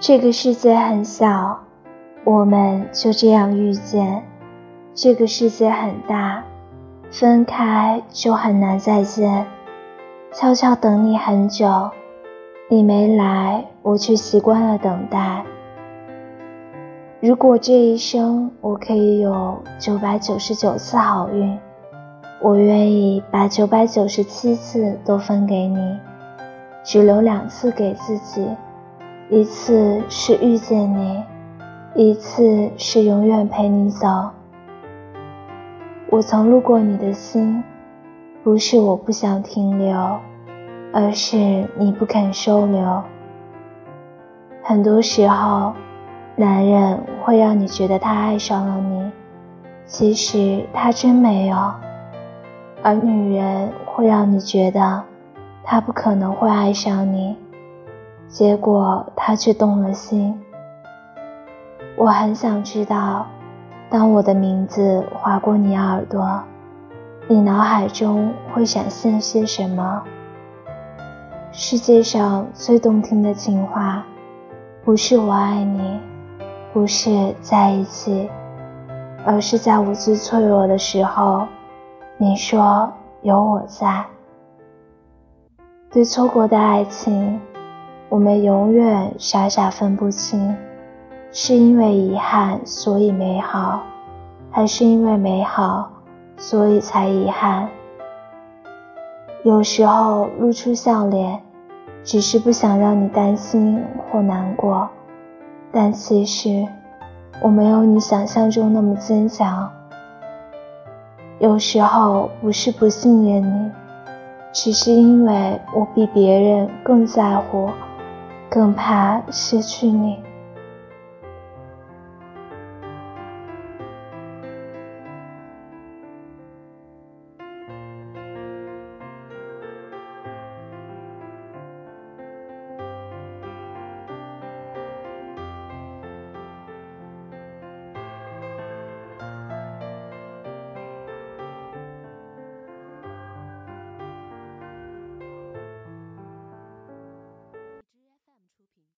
这个世界很小，我们就这样遇见；这个世界很大，分开就很难再见。悄悄等你很久，你没来，我却习惯了等待。如果这一生我可以有九百九十九次好运，我愿意把九百九十七次都分给你，只留两次给自己。一次是遇见你，一次是永远陪你走。我曾路过你的心，不是我不想停留，而是你不肯收留。很多时候。男人会让你觉得他爱上了你，其实他真没有；而女人会让你觉得他不可能会爱上你，结果他却动了心。我很想知道，当我的名字划过你耳朵，你脑海中会闪现些什么？世界上最动听的情话，不是我爱你。不是在一起，而是在我最脆弱的时候，你说有我在。对错过的爱情，我们永远傻傻分不清，是因为遗憾所以美好，还是因为美好所以才遗憾？有时候露出笑脸，只是不想让你担心或难过。但其实，我没有你想象中那么坚强。有时候不是不信任你，只是因为我比别人更在乎，更怕失去你。